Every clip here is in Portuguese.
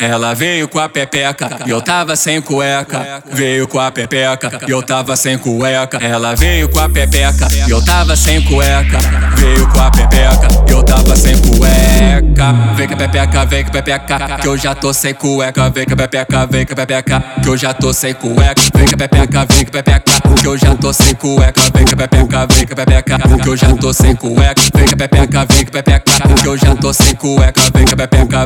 Ela veio com a pepeca e eu tava sem cueca. Veio com a pepeca e eu tava sem cueca. Ela veio com a pepeca e eu tava sem cueca. Veio com a pepeca e eu tava sem cueca. Vem com a pepeca, vem com a pepeca, que eu já tô sem cueca. Vem com a pepeca, vem com a pepeca, que eu já tô sem cueca. Vem com a pepeca, vem com a pepeca, que eu já tô sem cueca. Vem com a pepeca, vem com a pepeca, que eu já tô sem cueca. Vem com a pepeca, vem com a pepeca, que eu já tô sem cueca. Vem com a pepeca,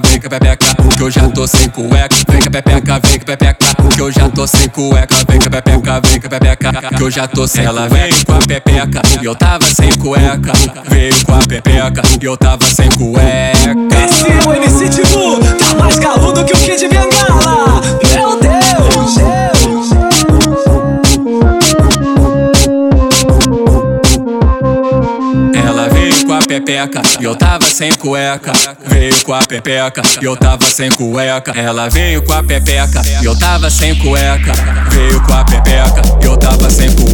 cueca, vem a pepeca, vem a pepeca, que eu já tô sem cueca, vem a pepeca, vem a pepeca, que eu já tô sem Ela veio com a pepeca, e eu tava sem cueca, veio com a pepeca, e eu tava sem cueca. Pepeca, e eu tava sem cueca. Veio com a pepeca, e eu tava sem cueca. Ela veio com a pepeca, e eu tava sem cueca. Veio com a pepeca, e eu tava sem cueca.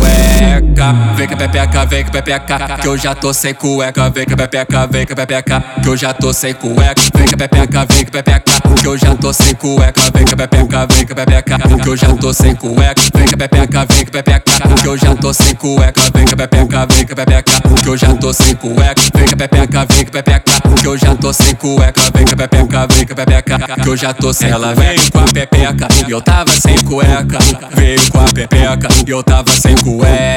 Vem com a pepeca, vem com a pepeca, que eu já tô sem cueca. Vem com a pepeca, vem com a pepeca, que eu já tô sem cueca. Vem com a pepeca, vem com a pepeca, que eu já tô sem cueca. Vem com a pepeca, vem com a pepeca, que eu já tô sem cueca. Vem com a pepeca, vem com a pepeca, eu já tô sem cueca. Vem a pepeca, vem a pepeca, que eu já tô sem cueca. Vem a pepeca, vem a pepeca, que eu já tô sem cueca. Vem a pepeca, vem a pepeca, que eu já tô sem Ela veio com a pepeca, e eu tava sem cueca. Veio com a pepeca, e eu tava sem cueca.